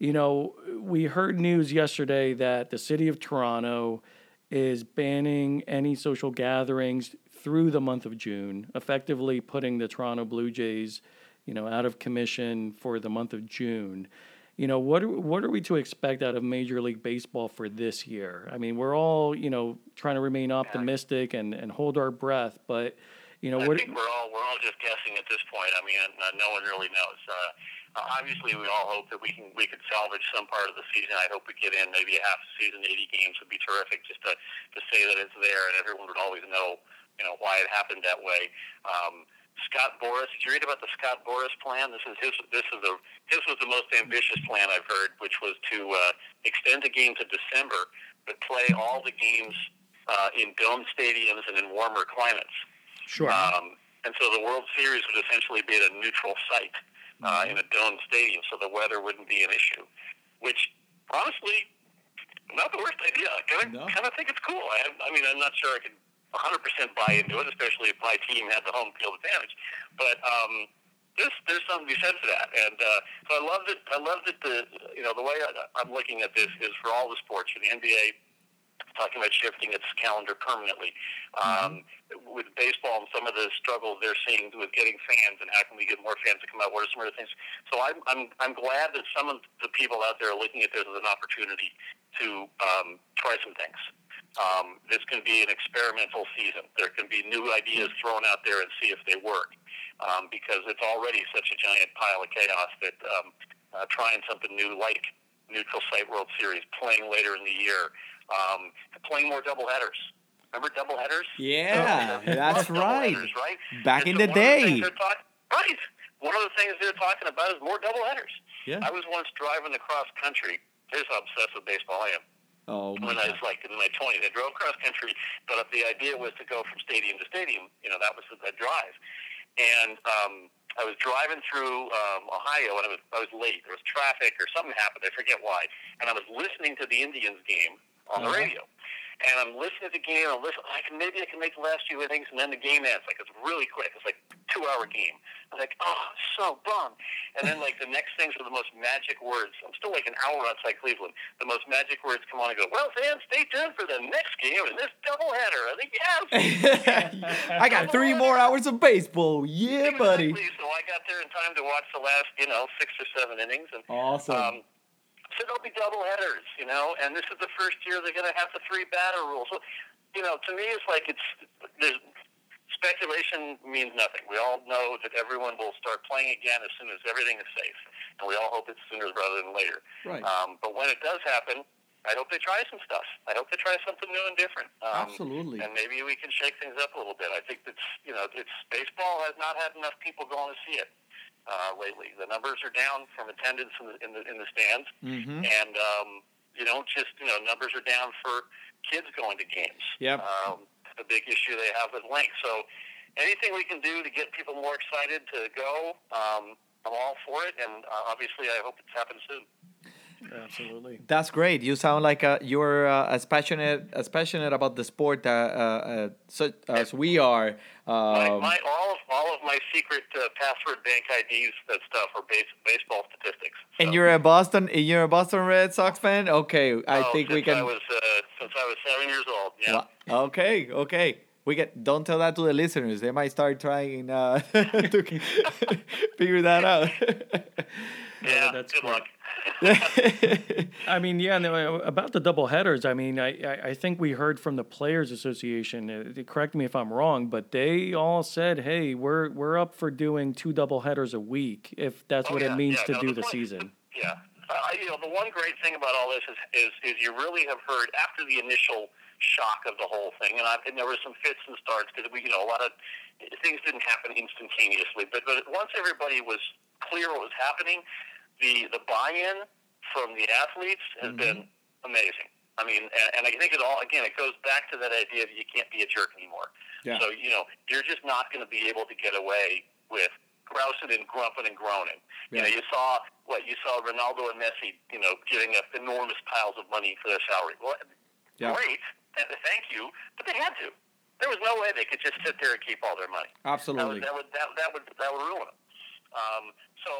You know, we heard news yesterday that the city of Toronto is banning any social gatherings through the month of June, effectively putting the Toronto Blue Jays, you know, out of commission for the month of June. you know, what are, what are we to expect out of Major League Baseball for this year? I mean, we're all you know trying to remain optimistic and, and hold our breath, but you know, I what? think we're all we're all just guessing at this point. I mean, uh, no one really knows. Uh, uh, obviously, we all hope that we can we could salvage some part of the season. I hope we get in maybe a half season, 80 games would be terrific, just to to say that it's there and everyone would always know, you know, why it happened that way. Um, Scott Boras, did you read about the Scott Boras plan? This is his. This is the his was the most ambitious plan I've heard, which was to uh, extend the game to December, but play all the games uh, in dome stadiums and in warmer climates. Sure. Um, and so the World Series would essentially be at a neutral site uh, in a dome stadium, so the weather wouldn't be an issue. Which, honestly, not the worst idea. I kind of kind of think it's cool. I, I mean, I'm not sure I could 100% buy into it, especially if my team had the home field advantage. But um, there's there's something to be said for that, and uh, so I love that. I love that the you know the way I, I'm looking at this is for all the sports for the NBA talking about shifting its calendar permanently. Um, With baseball and some of the struggles they're seeing with getting fans and how can we get more fans to come out, what are some other things? So I'm, I'm, I'm glad that some of the people out there are looking at this as an opportunity to um, try some things. Um, this can be an experimental season. There can be new ideas thrown out there and see if they work um, because it's already such a giant pile of chaos that um, uh, trying something new like neutral site World Series, playing later in the year, um, playing more double headers. Remember double headers? Yeah, that's right. Headers, right? Back in And the so one day. things they're talk- right. One of the things they're talking about is more double headers. Yeah. I was once driving across country. Here's how obsessed with baseball I am. Oh my when I was like in my 20s, I drove cross country, but the idea was to go from stadium to stadium. You know, that was the, the drive. And um, I was driving through um, Ohio, and I was I was late. There was traffic or something happened. I forget why. And I was listening to the Indians game on the Uh-huh. radio. And I'm listening to the game. I'm listening. I can maybe I can make the last few innings, and then the game ends. Like it's really quick. It's like two hour game. I'm like, oh, so bummed. And then like the next things are the most magic words. I'm still like an hour outside Cleveland. The most magic words come on and go. Well, fans, stay tuned for the next game in this doubleheader. I think yes. <laughs> I got three more hours of baseball. Yeah, buddy. So I got there in time to watch the last, you know, six or seven innings, and Awesome. um, so there'll be double headers, you know, and this is the first year they're going to have the three batter rule. So, you know, to me, it's like it's there's speculation means nothing. We all know that everyone will start playing again as soon as everything is safe, and we all hope it's sooner rather than later. Right. Um, but when it does happen, I hope they try some stuff. I hope they try something new and different. Um, Absolutely. And maybe we can shake things up a little bit. I think that's you know, it's baseball has not had enough people going to see it uh, lately. The numbers are down from attendance in the in the, in the stands, Mhm. and um, you know, just you know, numbers are down for kids going to games. Yep. Um, the big issue they have with length. So anything we can do to get people more excited to go, um, I'm all for it. And uh, obviously, I hope it's happened soon. Absolutely. That's great. You sound like uh, you're uh, as passionate as passionate about the sport uh, uh, uh, as we are. My, Um, my all all of my secret uh, password bank IDs that stuff or base, baseball statistics. and you're a Boston. and You're a Boston Red Sox fan. Okay, I Oh, think we since can. I was uh, since I was seven years old. Yeah. Wa- Okay, okay. We get. Don't tell that to the listeners. They might start trying uh, <laughs> to <laughs> figure that out. Yeah. that's good luck. <laughs> I mean, yeah, no, about the double headers. I mean, I, I, I think we heard from the Players Association. Uh, correct me if I'm wrong, but they all said, "Hey, we're we're up for doing two double headers a week if that's Oh, what yeah, it means yeah, to no, do the the point- season." Yeah. Uh, you know, the one great thing about all this is, is, is you really have heard after the initial shock of the whole thing, and, I, and there were some fits and starts because we, you know, a lot of things didn't happen instantaneously. But but once everybody was clear what was happening, the the buy-in from the athletes has been amazing. I mean, and, and I think it all again it goes back to that idea that you can't be a jerk anymore. Yeah. So you know, you're just not going to be able to get away with grousing and grumping and groaning. You know, you saw what you saw Ronaldo and Messi, you know, giving up enormous piles of money for their salary. Well, Yeah. great, thank you, but they had to. There was no way they could just sit there and keep all their money. Absolutely. That would that would that, that would that would ruin them. Um, so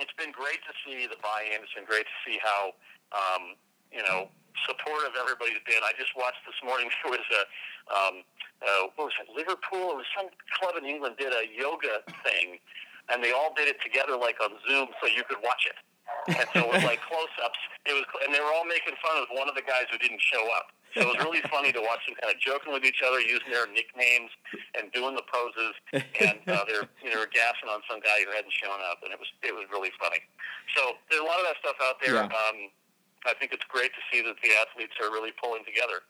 it's been great to see the buy-in. It's been great to see how um, you know supportive everybody's been. I just watched this morning. <laughs> There was a um, uh, what was it? Liverpool. It was some club in England did a yoga thing, and they all did it together like on Zoom, so you could watch it. And so with like <laughs> close-ups, it was, and they were all making fun of one of the guys who didn't show up. So it was really funny to watch them kind of joking with each other, using their nicknames and doing the poses, and uh, they're you know gassing on some guy who hadn't shown up, and it was it was really funny. So there's a lot of that stuff out there. Yeah. Um, I think it's great to see that the athletes are really pulling together.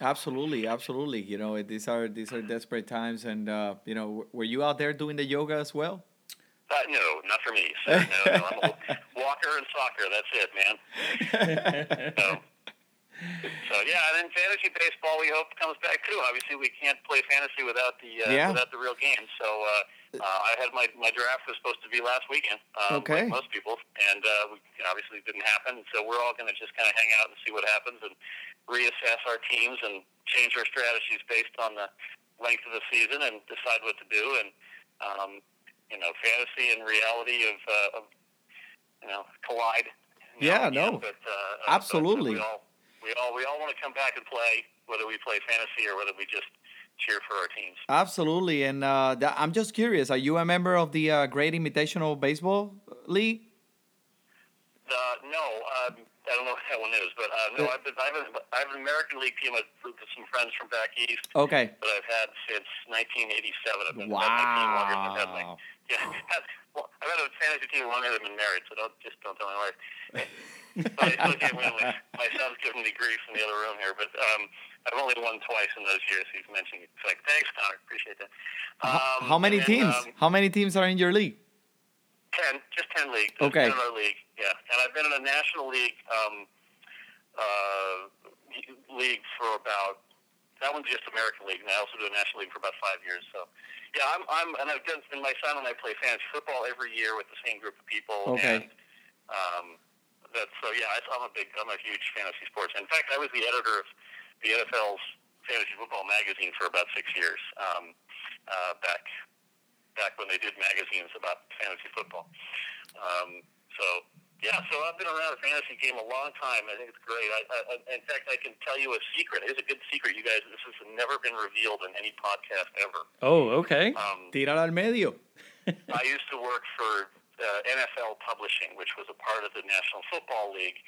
Absolutely, absolutely. You know, these are these are desperate times, and uh, you know, were you out there doing the yoga as well? Uh, no, not for me. So, no, no, I'm a <laughs> walker and soccer. That's it, man. <laughs> so, so yeah, and then fantasy baseball we hope comes back too. Obviously, we can't play fantasy without the uh, Yeah. without the real game. So uh, uh, I had my my draft was supposed to be last weekend, um, Okay. like most people, and uh, we obviously it didn't happen. So we're all going to just kind of hang out and see what happens and reassess our teams and change our strategies based on the length of the season and decide what to do. And um, you know, fantasy and reality of, uh, of you know collide. Yeah, no, But uh, absolutely. we all we all we all want to come back and play, whether we play fantasy or whether we just cheer for our teams. Absolutely, and uh, th- I'm just curious. Are you a member of the uh, Great Invitational Baseball League? Uh, no, um, I don't know what that one is, but uh, no, I've been, I have, a, I have an American League team with, with some friends from back east. Okay. That I've had since 1987. I've been had my team longer than I've had my Wow. <laughs> yeah. Well, I've had a fantasy team longer than I've been married, so don't just don't tell my wife. <laughs> but I still can't win. My, my son's giving me grief in the other room here, but um, I've only won twice in those years. He's mentioned it. It's like, thanks, Connor. Appreciate that. Um, How many and then, teams? Um, How many teams are in your league? Ten, just ten leagues. Just Okay. Ten in our league, yeah. And I've been in a national league, um, uh, league for about. That one's just American League, and I also do a national league for about five years. So, yeah, I'm, I'm, and I've done. And my son and I play fantasy football every year with the same group of people. Okay. And, um, that's so. Yeah, I, I'm a big. I'm a huge fantasy sports. In fact, I was the editor of the NFL's fantasy football magazine for about six years. Um, uh, back back when they did magazines about fantasy football. Um, so yeah, so I've been around the fantasy game a long time. I think it's great. I, I, I- in fact, I can tell you a secret. It's a good secret, you guys. This has never been revealed in any podcast ever. Oh, okay. Um, Tíralo al medio. <laughs> I used to work for uh, NFL Publishing, which was a part of the National Football League,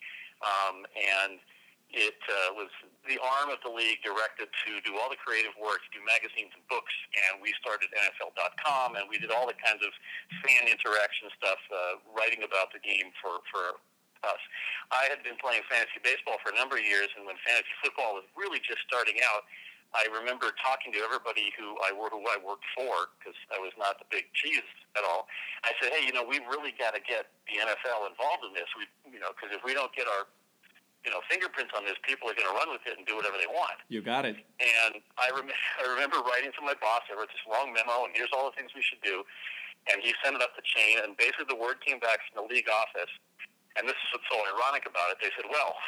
um, and it uh, was the arm of the league directed to do all the creative work, do magazines and books. And we started NFL.com, and we did all the kinds of fan interaction stuff, uh, writing about the game for for us. I had been playing fantasy baseball for a number of years, and when fantasy football was really just starting out, I remember talking to everybody who I who I worked for because I was not the big cheese at all. I said, "Hey, you know, we really got to get the NFL involved in this. We, you know, because if we don't get our, you know, fingerprints on this, people are going to run with it and do whatever they want." You got it. And I, rem- <laughs> I remember writing to my boss. I wrote this long memo, and here's all the things we should do. And he sent it up the chain, and basically the word came back from the league office. And this is what's so ironic about it. They said, well,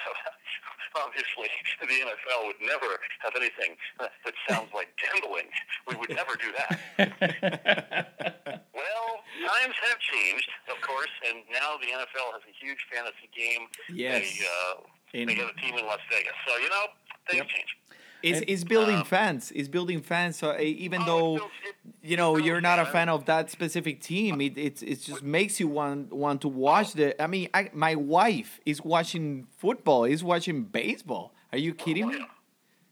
<laughs> obviously the NFL would never have anything that sounds like gambling. We would never do that. <laughs> well, times have changed, of course, and now the NFL has a huge fantasy game. Yes. They, uh, In- they have a team in Las Vegas. So, you know, things change. It's, it's building um, fans. Is building fans. So Oh, even though you know you're not a fan of that specific team, it it, it just makes you want want to watch the. I mean, I, my wife is watching football. Is watching baseball. Are you kidding me?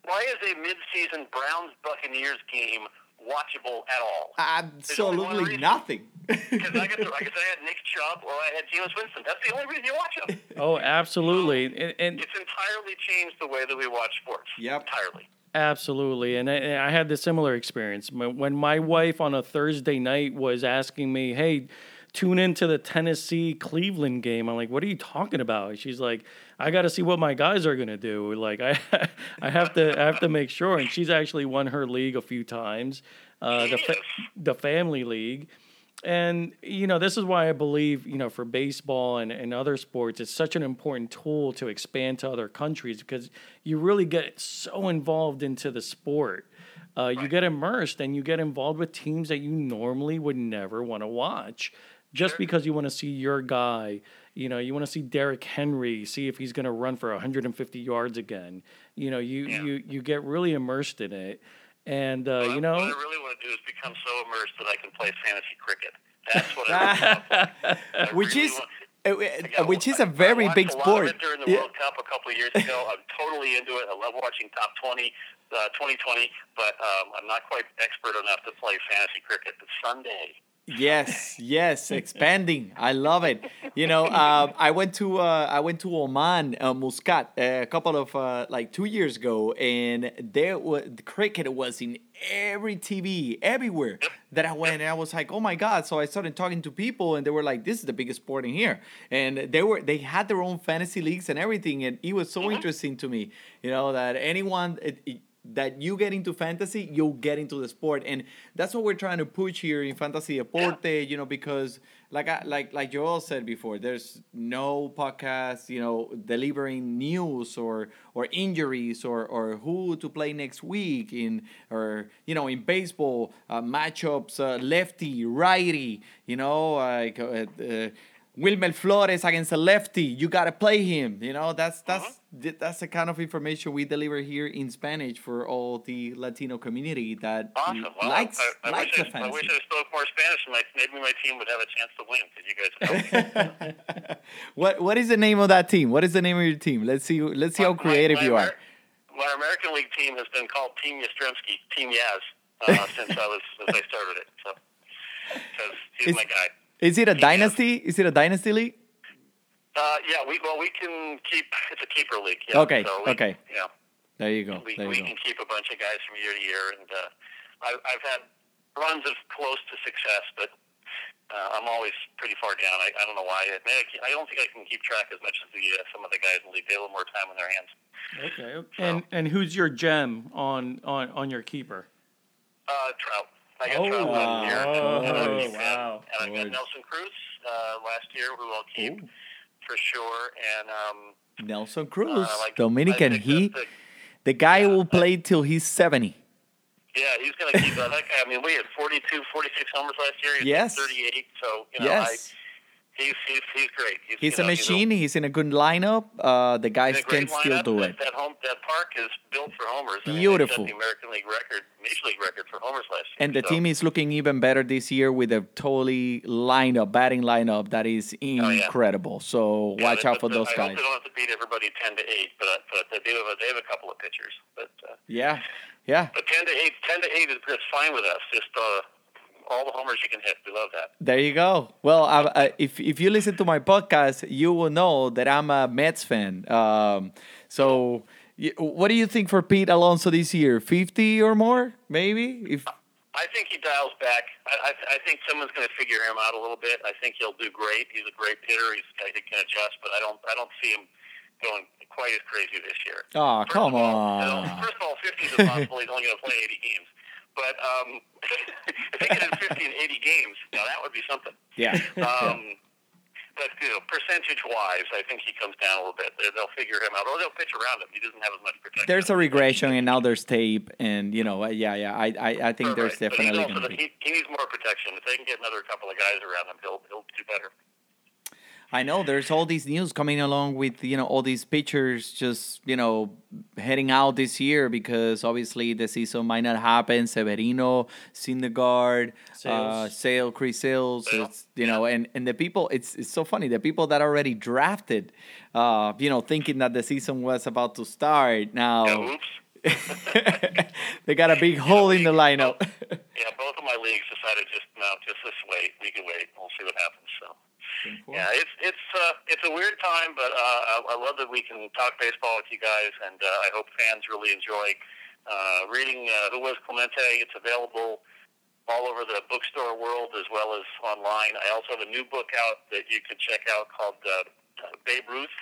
Why is a mid-season Browns Buccaneers game watchable at all? Absolutely nothing. Because I, got the- I guess I had Nick Chubb or I had Jameis Winston. That's the only reason you watch them. <laughs> Oh, absolutely. And, and It's entirely changed the way that we watch sports. Yep. Entirely. Absolutely, and I, and I had the similar experience when when my wife on a Thursday night was asking me, "Hey, tune into the Tennessee Cleveland game." I'm like, "What are you talking about?" She's like, "I got to see what my guys are gonna do. Like, I <laughs> I have to I have to make sure." And she's actually won her league a few times, uh, the fa- the family league. And you know, this is why I believe, you know, for baseball and, and other sports, it's such an important tool to expand to other countries because you really get so involved into the sport. Uh, You get immersed and you get involved with teams that you normally would never want to watch just because you want to see your guy. You know, you want to see Derrick Henry, see if he's going to run for 150 yards again. You know, you, you, you get really immersed in it. And, uh, you know, What I really want to do is become so immersed that I can play fantasy cricket. That's what I really <laughs> want. I <laughs> Which really is Uh, uh, which is a very big sport. during the Yeah. World Cup a couple of years ago. <laughs> I'm totally into it. I love watching Top 20, uh, 2020, but um, I'm not quite expert enough to play fantasy cricket. But Sunday, Yes, yes, expanding. I love it. You know, uh, I went to uh, I went to Oman, uh, Muscat, a couple of uh, like two years ago, and there was the cricket was in every TV, everywhere that I went, and I was like, oh my god! So I started talking to people, and they were like, this is the biggest sport in here, and they were they had their own fantasy leagues and everything, and it was so interesting to me. You know that anyone. It, it, that you get into fantasy, you'll get into the sport, and that's what we're trying to push here in Fantasy Deporte. You know, because like I, like like Joel said before, there's no podcast, you know, delivering news or or injuries or or who to play next week in or you know in baseball uh, matchups, uh, lefty, righty, you know, like. Uh, uh, Wilmer Flores against a lefty, you gotta play him. You know that's that's th- that's the kind of information we deliver here in Spanish for all the Latino community that awesome. Well, likes I, I, likes wish the I, I wish. I spoke more Spanish, my, maybe my team would have a chance to win because you guys. Know. <laughs> What what is the name of that team? What is the name of your team? Let's see let's see how creative my, you are. My American League team has been called Team Yastrzemski, Team Yaz, uh, since I was since I started it. So, because he's Is- my guy. Is it a dynasty? Is it a dynasty league? Uh, yeah, we well we can keep. It's a keeper league. Yeah, Okay, So we, okay. Yeah. There you go. we, There we go. can keep a bunch of guys from year to year, and uh, I, I've had runs of close to success, but uh, I'm always pretty far down. I, I don't know why. I, I I don't think I can keep track as much as the uh, some of the guys in the league. They have a little more time on their hands. Okay. And and who's your gem on on on your keeper? Uh, Trout. I got Oh, Trout last year. and, Oh, and, wow. and I got Nelson Cruz uh, last year, who I'll keep for sure. And um, Nelson Cruz, like- Dominican. He, that's the guy will play till he's seventy. Yeah, he's going to keep that. That guy, I mean, we had 42, 46 homers last year. He's Yes. 38. So, you know, Yes. I, he's, he's, he's great. He's, He's a know, machine. He's in a good lineup. Uh, the guys a can still do that, it. That home, that park is built for homers. I mean, Beautiful. the American League record, Major League record for homers last year. And the so, team is looking even better this year with a totally lineup, batting lineup that is Oh, yeah. incredible. So yeah, watch they- out for those I guys. they don't have to beat everybody 10 to 8, but, but they, have a, they have a couple of pitchers. But, uh, Yeah, yeah. but 10 to 8, 10 to 8 is, is fine with us. Just uh, all the homers you can hit. We love that. There you go. Well, I, I, if if you listen to my podcast, you will know that I'm a Mets fan. Um, so, what do you think for Pete Alonso this year? Fifty or more, maybe? If I think he dials back. I, I, I think someone's going to figure him out a little bit. I think he'll do great. He's a great hitter. He's guy who can adjust, but I don't I don't see him going quite as crazy this year. oh, come You know, on. first of all, 50 is impossible. He's only going to play 80 games. But um, <laughs> if he can hit 50 in 80 games, now that would be something. <laughs> Yeah. Um, but you know, percentage-wise, I think he comes down a little bit. They- They'll figure him out, or they'll pitch around him. He doesn't have as much protection. There's a regression, and now there's tape, and you know, uh, yeah, yeah. I, I, I think there's But he's definitely also gonna the, be. he, he needs more protection. If they can get another couple of guys around him, he'll he'll do better. I know there's all these news coming along with you know all these pitchers just you know heading out this year because obviously the season might not happen. Severino, Syndergaard, uh, Sale, Chris Sales, it's, you know, and and the people. It's it's so funny. The people that already drafted, uh, you know, thinking that the season was about to start now. <laughs> they got a big <laughs> hole in the lineup. Yeah, both of my leagues decided just no, just this wait. We can wait. We'll see what happens. Yeah, it's it's uh, it's a weird time, but uh, I, I love that we can talk baseball with you guys, and uh, I hope fans really enjoy uh, reading uh, Who Was Clemente. It's available all over the bookstore world as well as online. I also have a new book out that you could check out called uh, Babe Ruth,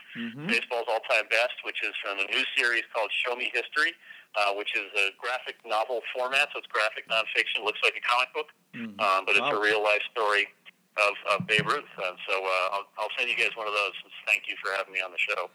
Baseball's All-Time Best, which is from a new series called Show Me History, uh, which is a graphic novel format, so it's graphic nonfiction. It looks like a comic book, um, but it's a real-life story of, of Babe Ruth. And so uh, I'll, I'll send you guys one of those. Thank you for having me on the show.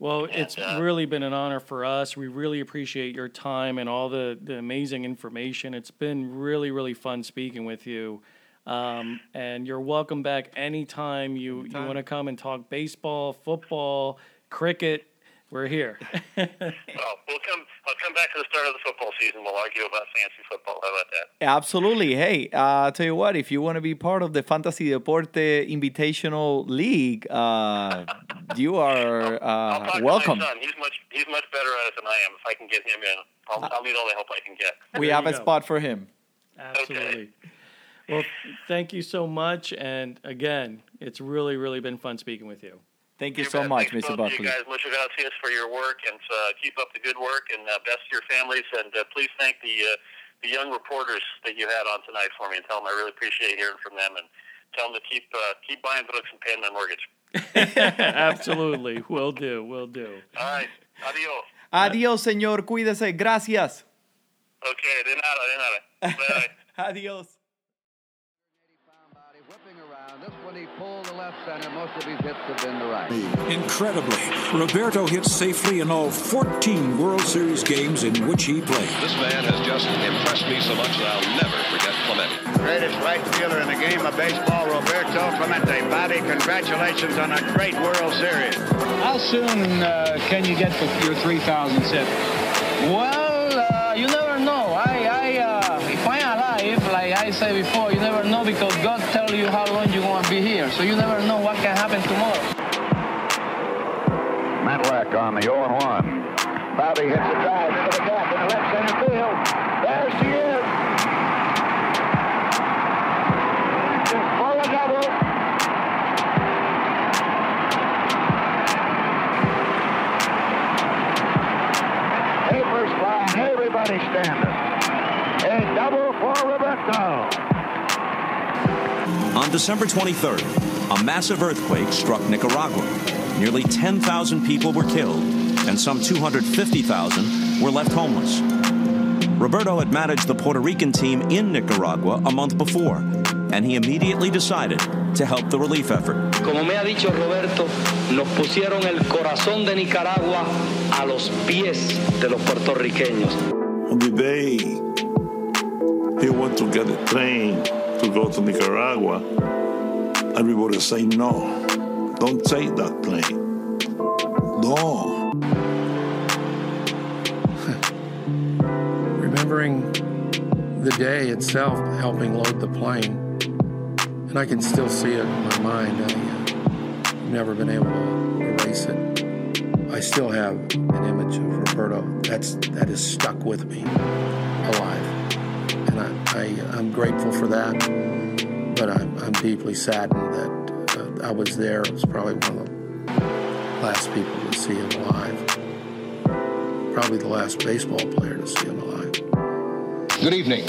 Well, it's uh, really been an honor for us. We really appreciate your time and all the, the amazing information. It's been really, really fun speaking with you. Um, and you're welcome back anytime you, you want to come and talk baseball, football, cricket. We're here. well, <laughs> we'll come. I'll come back to the start of the football season. We'll argue about fantasy football. How about that? Absolutely. Hey, uh, I'll tell you what, if you want to be part of the Fantasy Deporte Invitational League, uh, <laughs> you are I'll uh, talk welcome. to my son. He's much he's much better at it than I am. If I can get him in, I'll, I'll need all the help I can get. We have a spot for him. Absolutely. Well, thank you so much. And again, it's really, really been fun speaking with you. Thank you so much, Thanks Mr. both of you Buckley. guys. Muchas gracias for your work and uh, keep up the good work and uh, best to your families. And uh, please thank the uh, the young reporters that you had on tonight for me and tell them I really appreciate hearing from them and tell them to keep uh, keep buying books and paying my mortgage. <laughs> Absolutely. Will do. Will do. All right. Adios. Adiós, señor. Cuídese. Gracias. Okay. De nada. De nada. Bye. <laughs> Adiós. Incredibly, Roberto hit safely in all 14 World Series games in which he played. This man has just impressed me so much that I'll never forget Clemente. Greatest right fielder in the game of baseball, Roberto Clemente. Bobby, congratulations on a great World Series. How soon uh, can you get your 3,000 hit? Well, uh, you know. So you never know what can happen tomorrow. Matlack on the 0-1. Bobby hits a drive into the gap in the left center field. There she is. Just for a double. Papers flying, everybody standing. A double for Roberto. On December 23rd, a massive earthquake struck Nicaragua. Nearly 10,000 people were killed, and some 250,000 were left homeless. Roberto had managed the Puerto Rican team in Nicaragua a month before, and he immediately decided to help the relief effort. Como me ha dicho Roberto, nos pusieron el corazón de Nicaragua a los pies de los puertorriqueños. On the day he went to get a train to go to Nicaragua, everybody say no, don't take that plane. No. <laughs> Remembering the day itself helping load the plane, and I can still see it in my mind. I, uh, I've never been able to erase it. I still have an image of Roberto that's that is stuck with me, alive, and I, I I'm grateful for that. But I'm, I'm deeply saddened that uh, I was there. I was probably one of the last people to see him alive. Probably the last baseball player to see him alive. Good evening.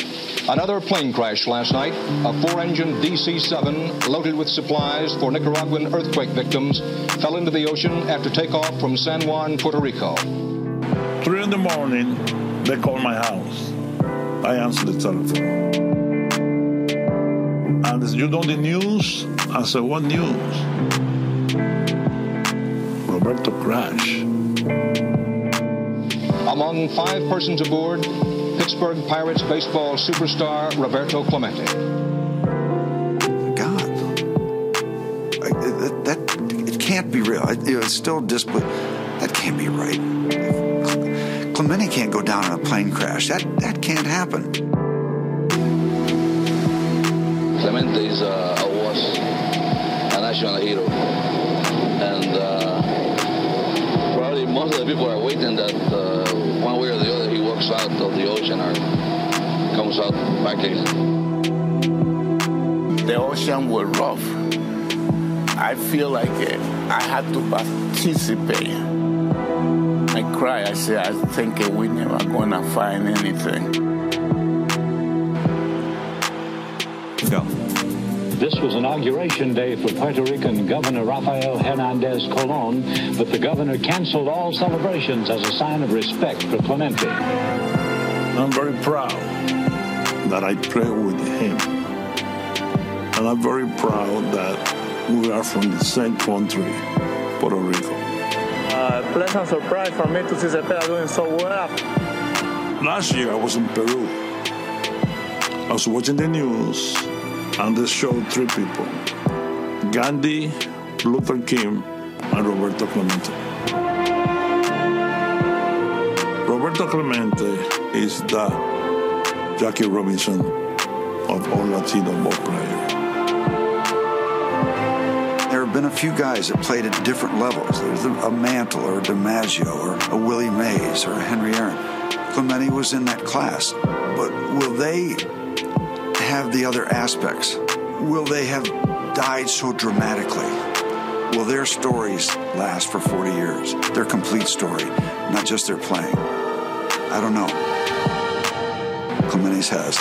Another plane crash last night. A four engine DC 7 loaded with supplies for Nicaraguan earthquake victims fell into the ocean after takeoff from San Juan, Puerto Rico. Three in the morning, they called my house. I answered the telephone. And they said, you know the news? I said, what news? Roberto crashed. Among five persons aboard, Pittsburgh Pirates baseball superstar Roberto Clemente. I, that, that it can't be real. I, it's still disbelief. That can't be right. Clemente can't go down in a plane crash. That that can't happen. Clemente is uh, a, was a national hero, and uh, probably most of the people are waiting that uh, one way or the other he walks out of the ocean or comes out back again. The ocean was rough. I feel like uh, I had to participate. I cry. I say, I think we're never gonna find anything. This was inauguration day for Puerto Rican Governor Rafael Hernandez Colon, but the governor canceled all celebrations as a sign of respect for Clemente. I'm very proud that I pray with him. And I'm very proud that we are from the same country, Puerto Rico. Uh, pleasant surprise for me to see Cepeda doing so well. Last year I was in Peru. I was watching the news and they showed three people Gandhi, Luther King, and Roberto Clemente. Roberto Clemente is the Jackie Robinson of all Latino ball players. There have been a few guys that played at different levels. There's a Mantle or a DiMaggio or a Willie Mays or a Henry Aaron. Clemente was in that class. But will they have the other aspects? Will they have died so dramatically? Will their stories last for 40 years? Their complete story, not just their playing? I don't know. Clemente's has.